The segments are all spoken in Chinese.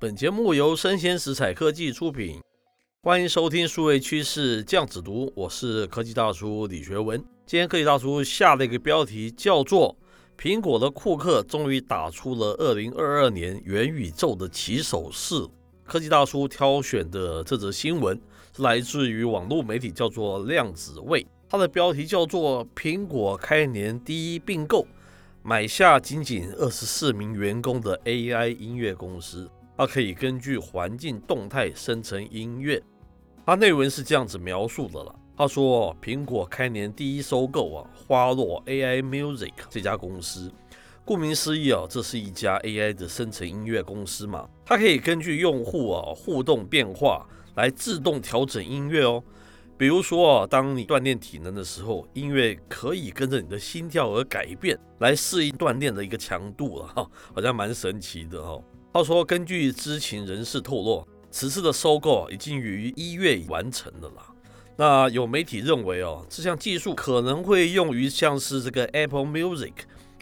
本节目由生鲜食材科技出品，欢迎收听数位趋势酱子读，我是科技大叔李学文。今天科技大叔下了一个标题，叫做“苹果的库克终于打出了2022年元宇宙的起手式”。科技大叔挑选的这则新闻来自于网络媒体，叫做量子位，它的标题叫做“苹果开年第一并购”。买下仅仅二十四名员工的 AI 音乐公司，它可以根据环境动态生成音乐。它内文是这样子描述的了。他说，苹果开年第一收购啊，花落 AI Music 这家公司。顾名思义啊，这是一家 AI 的生成音乐公司嘛，它可以根据用户啊互动变化来自动调整音乐哦。比如说啊，当你锻炼体能的时候，音乐可以跟着你的心跳而改变，来适应锻炼的一个强度了哈，好像蛮神奇的哈。他说，根据知情人士透露，此次的收购已经于一月完成了啦。那有媒体认为哦，这项技术可能会用于像是这个 Apple Music。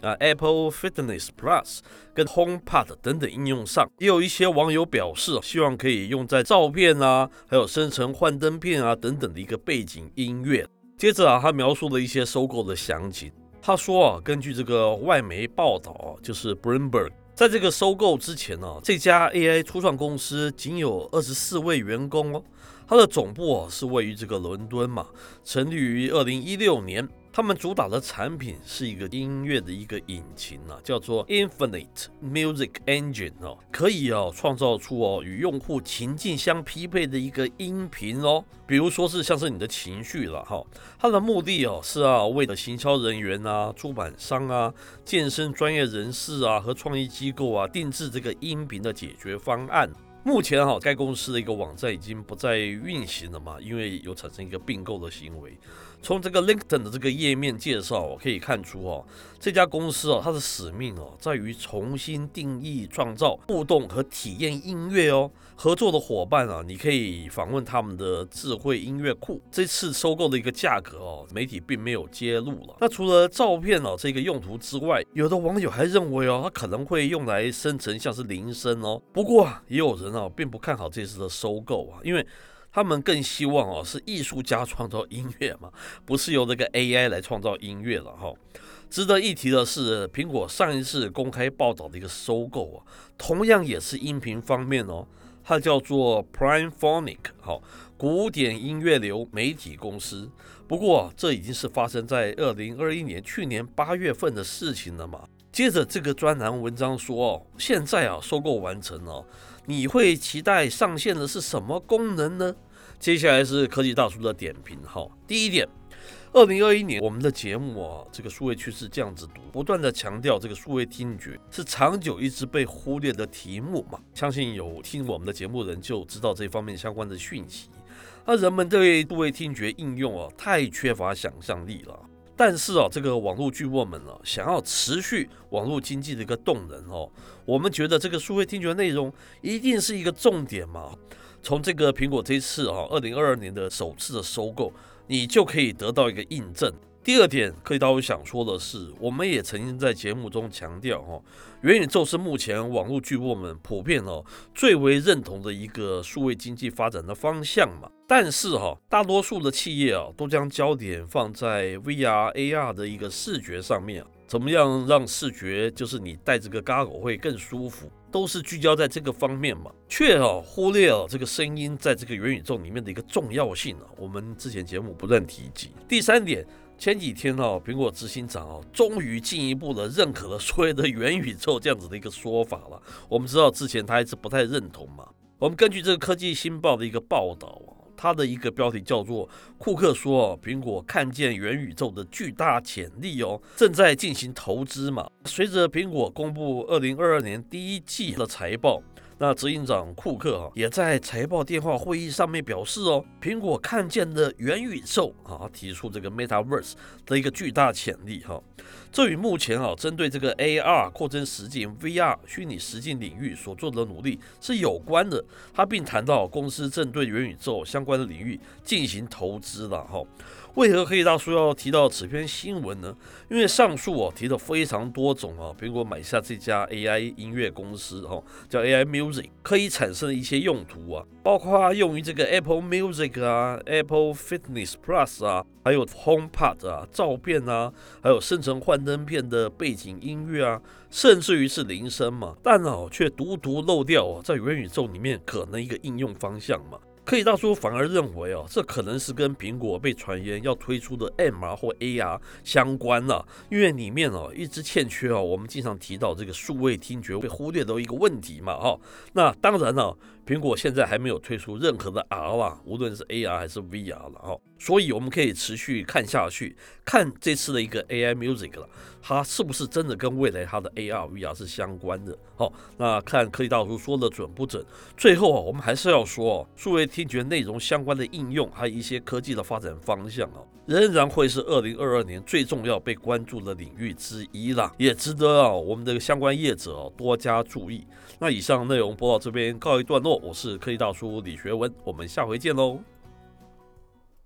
啊，Apple Fitness Plus 跟 HomePod 等等应用上，也有一些网友表示，希望可以用在照片啊，还有生成幻灯片啊等等的一个背景音乐。接着啊，他描述了一些收购的详情。他说啊，根据这个外媒报道，就是 Bloomberg，在这个收购之前呢，这家 AI 初创公司仅有二十四位员工哦，它的总部啊是位于这个伦敦嘛，成立于二零一六年。他们主打的产品是一个音乐的一个引擎啊，叫做 Infinite Music Engine 哦，可以哦创造出哦与用户情境相匹配的一个音频哦，比如说是像是你的情绪了哈。它的目的哦是啊为了行销人员啊、出版商啊、健身专业人士啊和创意机构啊定制这个音频的解决方案。目前哈该公司的一个网站已经不再运行了嘛，因为有产生一个并购的行为。从这个 LinkedIn 的这个页面介绍可以看出哦，这家公司哦，它的使命哦，在于重新定义、创造互动和体验音乐哦。合作的伙伴啊，你可以访问他们的智慧音乐库。这次收购的一个价格哦，媒体并没有揭露了。那除了照片哦这个用途之外，有的网友还认为哦，它可能会用来生成像是铃声哦。不过也有人啊，并不看好这次的收购啊，因为。他们更希望哦，是艺术家创造音乐嘛，不是由这个 AI 来创造音乐了哈。值得一提的是，苹果上一次公开报道的一个收购啊，同样也是音频方面哦，它叫做 Primephonic 好，古典音乐流媒体公司。不过这已经是发生在二零二一年去年八月份的事情了嘛。接着这个专栏文章说哦，现在啊收购完成了。你会期待上线的是什么功能呢？接下来是科技大叔的点评哈。第一点，二零二一年我们的节目啊，这个数位趋势这样子读，不断的强调这个数位听觉是长久一直被忽略的题目嘛。相信有听我们的节目人就知道这方面相关的讯息。那人们对数位听觉应用啊，太缺乏想象力了。但是啊，这个网络巨擘们啊，想要持续网络经济的一个动能哦，我们觉得这个数位听觉内容一定是一个重点嘛。从这个苹果这次啊，二零二二年的首次的收购，你就可以得到一个印证。第二点，可以到我想说的是，我们也曾经在节目中强调哈，元宇宙是目前网络巨擘们普遍哦最为认同的一个数位经济发展的方向嘛。但是哈，大多数的企业啊，都将焦点放在 VR、AR 的一个视觉上面，怎么样让视觉就是你戴这个 Goggle 会更舒服，都是聚焦在这个方面嘛，却啊忽略了这个声音在这个元宇宙里面的一个重要性啊。我们之前节目不断提及。第三点，前几天哦，苹果执行长哦，终于进一步的认可了所谓的元宇宙这样子的一个说法了。我们知道之前他一直不太认同嘛。我们根据这个科技新报的一个报道啊。它的一个标题叫做“库克说，苹果看见元宇宙的巨大潜力哦，正在进行投资嘛。”随着苹果公布二零二二年第一季的财报。那执行长库克啊，也在财报电话会议上面表示哦，苹果看见的元宇宙啊，提出这个 Metaverse 的一个巨大潜力哈。这与目前啊，针对这个 AR 扩增实境 VR 虚拟实境领域所做的努力是有关的。他并谈到公司正对元宇宙相关的领域进行投资了哈。为何科技大叔要提到此篇新闻呢？因为上述哦提了非常多种哦，苹果买下这家 AI 音乐公司哦，叫 AI Music，可以产生一些用途啊，包括用于这个 Apple Music 啊、Apple Fitness Plus 啊，还有 HomePod 啊、照片啊，还有生成幻灯片的背景音乐啊，甚至于是铃声嘛，但哦却独独漏掉哦，在元宇宙里面可能一个应用方向嘛。科技大叔反而认为哦，这可能是跟苹果被传言要推出的 MR 或 AR 相关了，因为里面哦一直欠缺哦，我们经常提到这个数位听觉被忽略的一个问题嘛哈。那当然了，苹果现在还没有推出任何的 R 啊，无论是 AR 还是 VR 了哈，所以我们可以持续看下去，看这次的一个 AI Music 了，它是不是真的跟未来它的 AR VR 是相关的？好，那看科技大叔说的准不准？最后啊，我们还是要说，数位听觉内容相关的应用，还有一些科技的发展方向啊，仍然会是二零二二年最重要被关注的领域之一啦，也值得啊我们的相关业者哦多加注意。那以上内容播到这边告一段落。我是科技大叔李学文，我们下回见喽。